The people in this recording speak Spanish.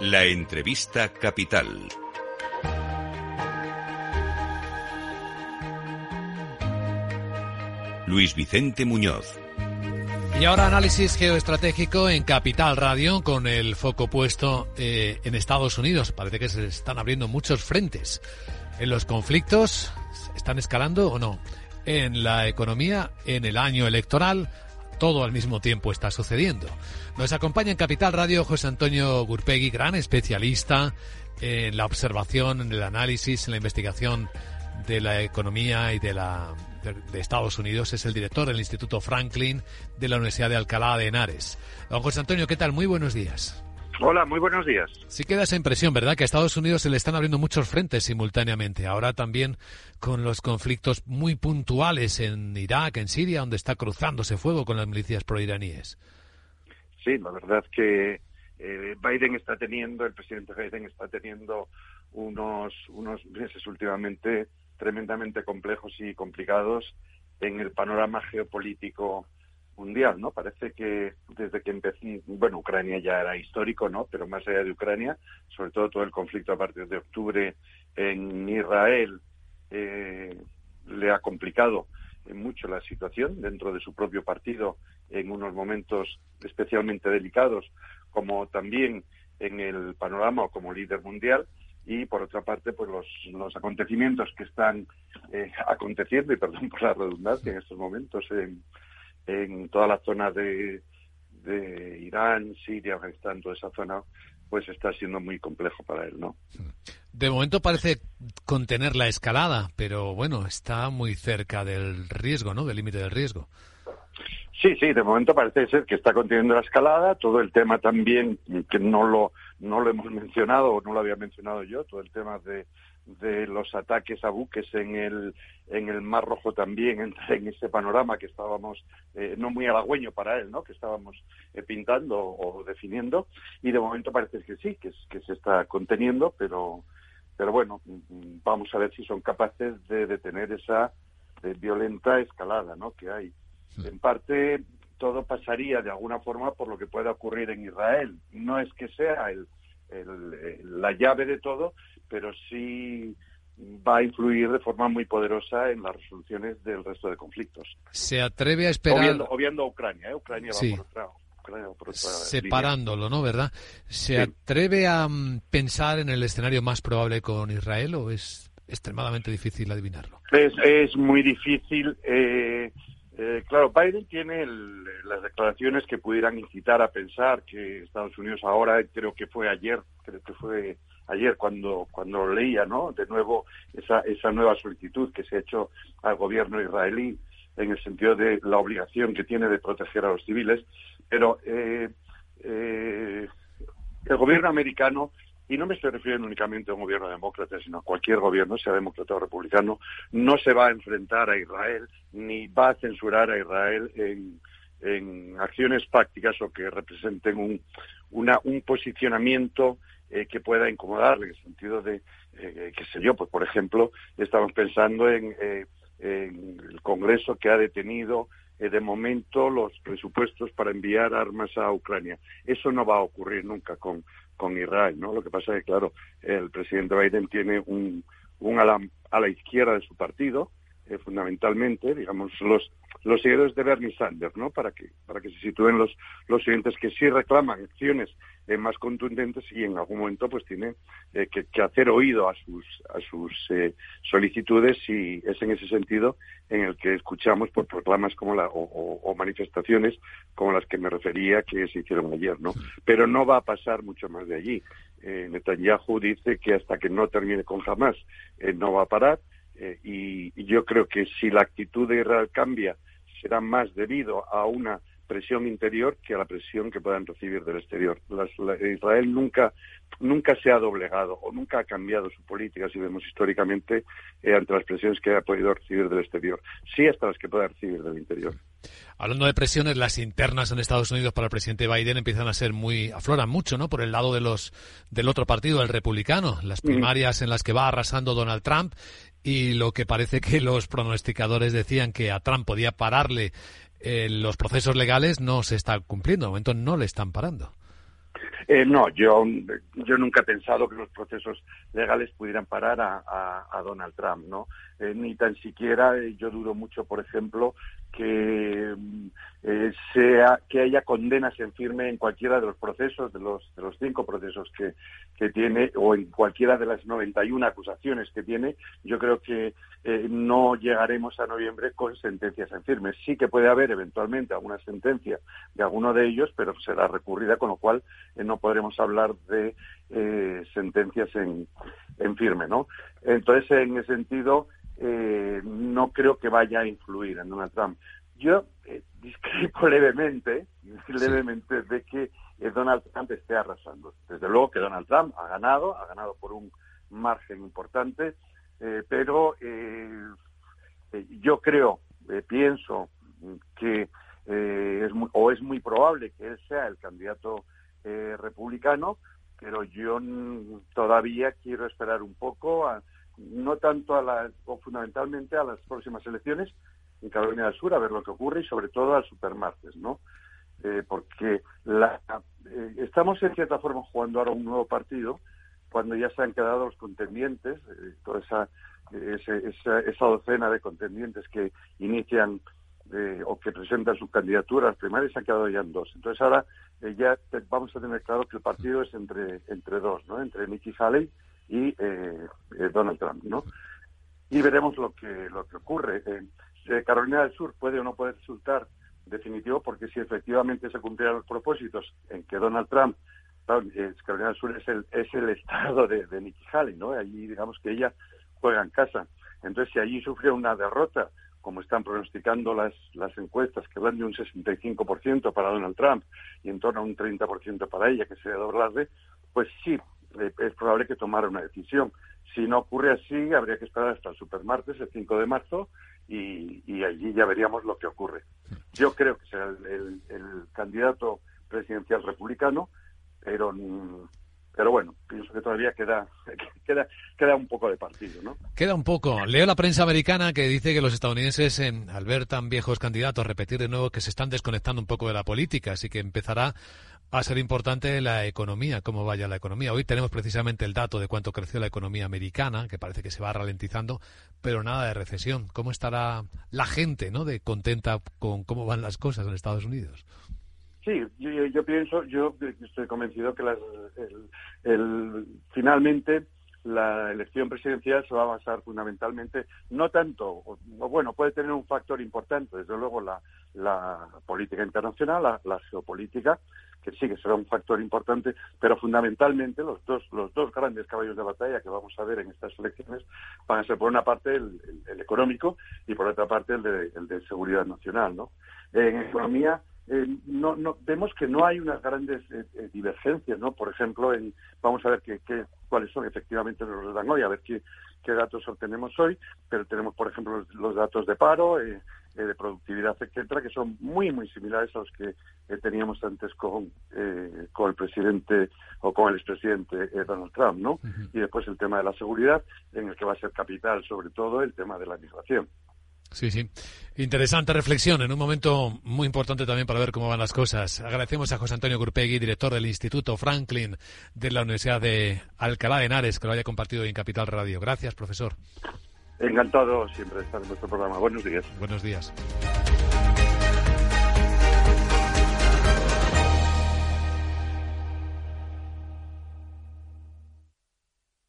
La entrevista capital. Luis Vicente Muñoz. Y ahora análisis geoestratégico en Capital Radio con el foco puesto eh, en Estados Unidos. Parece que se están abriendo muchos frentes. En los conflictos, ¿están escalando o no? En la economía, en el año electoral, todo al mismo tiempo está sucediendo. Nos acompaña en Capital Radio José Antonio Gurpegui, gran especialista en la observación, en el análisis, en la investigación de la economía y de la Estados Unidos. Es el director del Instituto Franklin de la Universidad de Alcalá de Henares. Don José Antonio, ¿qué tal? Muy buenos días. Hola, muy buenos días. Sí queda esa impresión, ¿verdad? Que a Estados Unidos se le están abriendo muchos frentes simultáneamente. Ahora también con los conflictos muy puntuales en Irak, en Siria, donde está cruzándose fuego con las milicias proiraníes. Sí, la verdad que eh, Biden está teniendo, el presidente Biden está teniendo unos, unos meses últimamente tremendamente complejos y complicados en el panorama geopolítico mundial, ¿no? Parece que desde que empezó, bueno, Ucrania ya era histórico, ¿no? Pero más allá de Ucrania, sobre todo todo el conflicto a partir de octubre en Israel eh, le ha complicado mucho la situación dentro de su propio partido en unos momentos especialmente delicados, como también en el panorama como líder mundial y por otra parte pues los, los acontecimientos que están eh, aconteciendo y perdón por la redundancia en estos momentos en, en toda la zona de, de Irán, Siria, Afganistán, toda esa zona, pues está siendo muy complejo para él, ¿no? De momento parece contener la escalada, pero bueno, está muy cerca del riesgo, ¿no? Del límite del riesgo. Sí, sí, de momento parece ser que está conteniendo la escalada. Todo el tema también, que no lo, no lo hemos mencionado o no lo había mencionado yo, todo el tema de de los ataques a buques en el, en el Mar Rojo también entra en ese panorama que estábamos, eh, no muy halagüeño para él, ¿no? que estábamos eh, pintando o definiendo, y de momento parece que sí, que, que se está conteniendo, pero, pero bueno, mm, vamos a ver si son capaces de detener esa violenta escalada ¿no? que hay. En parte, todo pasaría de alguna forma por lo que pueda ocurrir en Israel. No es que sea el, la llave de todo, pero sí va a influir de forma muy poderosa en las resoluciones del resto de conflictos. ¿Se atreve a esperar? Obviando, a Ucrania, ¿eh? Ucrania va por otra, Separándolo, ¿no? ¿Verdad? ¿Se atreve a mm, pensar en el escenario más probable con Israel o es extremadamente difícil adivinarlo? Es, es muy difícil. Eh, eh, claro, Biden tiene las declaraciones que pudieran incitar a pensar que Estados Unidos ahora, creo que fue ayer, creo que fue ayer cuando, cuando leía, ¿no? De nuevo esa, esa nueva solicitud que se ha hecho al gobierno israelí en el sentido de la obligación que tiene de proteger a los civiles, pero eh, eh, el gobierno americano y no me estoy refiriendo únicamente a un gobierno demócrata, sino a cualquier gobierno, sea demócrata o republicano, no se va a enfrentar a Israel ni va a censurar a Israel en, acciones prácticas o que representen un, una, un posicionamiento eh, que pueda incomodarle, en el sentido de, eh, qué sé yo, pues por ejemplo, estamos pensando en, eh, en el Congreso que ha detenido eh, de momento los presupuestos para enviar armas a Ucrania. Eso no va a ocurrir nunca con, con Israel, ¿no? Lo que pasa es que, claro, el presidente Biden tiene un, un a, la, a la izquierda de su partido, eh, fundamentalmente, digamos, los, los seguidores de Bernie Sanders, ¿no? Para que, para que se sitúen los, los siguientes que sí reclaman acciones eh, más contundentes y en algún momento pues tiene eh, que, hacer oído a sus, a sus solicitudes y es en ese sentido en el que escuchamos por proclamas como la, o, manifestaciones como las que me refería que se hicieron ayer, ¿no? Pero no va a pasar mucho más de allí. Netanyahu dice que hasta que no termine con Hamas no va a parar eh, y, yo creo que si la actitud de Israel cambia, será más debido a una presión interior que a la presión que puedan recibir del exterior. Israel nunca, nunca se ha doblegado o nunca ha cambiado su política, si vemos históricamente, eh, ante las presiones que ha podido recibir del exterior. Sí hasta las que pueda recibir del interior. Hablando de presiones, las internas en Estados Unidos para el presidente Biden empiezan a ser muy, afloran mucho, ¿no? Por el lado de los, del otro partido, el republicano, las primarias en las que va arrasando Donald Trump y lo que parece que los pronosticadores decían que a Trump podía pararle eh, los procesos legales no se está cumpliendo. De momento no le están parando. Eh, no, yo, yo nunca he pensado que los procesos legales pudieran parar a, Donald Trump, ¿no? Eh, ni tan siquiera eh, yo dudo mucho, por ejemplo, que sea que haya condenas en firme en cualquiera de los procesos, de los, de los cinco procesos que, que tiene, o en cualquiera de las 91 acusaciones que tiene. Yo creo que no llegaremos a noviembre con sentencias en firme. Sí que puede haber eventualmente alguna sentencia de alguno de ellos, pero será recurrida, con lo cual no podremos hablar de eh, sentencias en, en, firme, ¿no? Entonces, en ese sentido, eh, no creo que vaya a influir en Donald Trump. Yo eh, discrepo levemente, levemente de que Donald Trump esté arrasando. Desde luego que Donald Trump ha ganado, ha ganado por un margen importante, pero yo creo, pienso que es o es muy probable que él sea el candidato eh, republicano, pero yo todavía quiero esperar un poco, no tanto a las, o fundamentalmente a las próximas elecciones en Carolina del Sur, a ver lo que ocurre y sobre todo al supermartes, ¿no? Eh, porque la, eh, estamos en cierta forma jugando ahora un nuevo partido cuando ya se han quedado los contendientes, toda esa, esa, esa docena de contendientes que inician o que presentan sus candidaturas primarias se han quedado ya en dos. Entonces ahora eh, ya vamos a tener claro que el partido es entre entre dos, ¿no? Entre Nikki Haley y eh, eh, Donald Trump, ¿no? Y veremos lo que lo que ocurre. Carolina del Sur puede o no puede resultar definitivo porque si efectivamente se cumplieran los propósitos en que Donald Trump Del Sur es el es el estado de, Nikki Haley, ¿no? Allí digamos que ella juega en casa. Entonces si allí sufre una derrota como están pronosticando las, las encuestas, que van de un 65% para Donald Trump y en torno a un 30% para ella, que sería doblarle, pues sí, eh, es probable que tomara una decisión. Si no ocurre así, habría que esperar hasta el supermartes, el 5 de marzo, y, y allí ya veríamos lo que ocurre. Yo creo que será el, el candidato presidencial republicano, pero pero bueno, pienso que todavía queda, queda, queda un poco de partido, ¿no? Queda un poco. Leo la prensa americana que dice que los estadounidenses, al ver tan viejos candidatos repetir de nuevo, que se están desconectando un poco de la política, así que empezará a ser importante la economía, cómo vaya la economía. Hoy tenemos precisamente el dato de cuánto creció la economía americana, que parece que se va ralentizando, pero nada de recesión. ¿Cómo estará la gente, no, de contenta con cómo van las cosas en Estados Unidos? Sí, yo, pienso, yo estoy convencido que el, finalmente la elección presidencial se va a basar fundamentalmente, no tanto, bueno, puede tener un factor importante, desde luego la, la política internacional, la, geopolítica, que sí que será un factor importante, pero fundamentalmente los dos, los dos grandes caballos de batalla que vamos a ver en estas elecciones van a ser por una parte el, económico y por otra parte el de, el de seguridad nacional, ¿no? En economía eh, no, no, vemos que no hay unas grandes eh, eh, divergencias, ¿no? Por ejemplo, en, vamos a ver qué, cuáles son efectivamente los dan hoy, a ver qué, qué datos obtenemos hoy, pero tenemos, por ejemplo, los, datos de paro, de productividad, etcétera, que son muy, muy similares a los que teníamos antes con, con el presidente o con el expresidente Donald Trump, ¿no? Y después el tema de la seguridad, en el que va a ser capital, sobre todo, el tema de la migración. Sí, sí. Interesante reflexión en un momento muy importante también para ver cómo van las cosas. Agradecemos a José Antonio Gurpegui, director del Instituto Franklin de la Universidad de Alcalá de Henares, que lo haya compartido en Capital Radio. Gracias, profesor. Encantado siempre de estar en nuestro programa. Buenos días. Buenos días.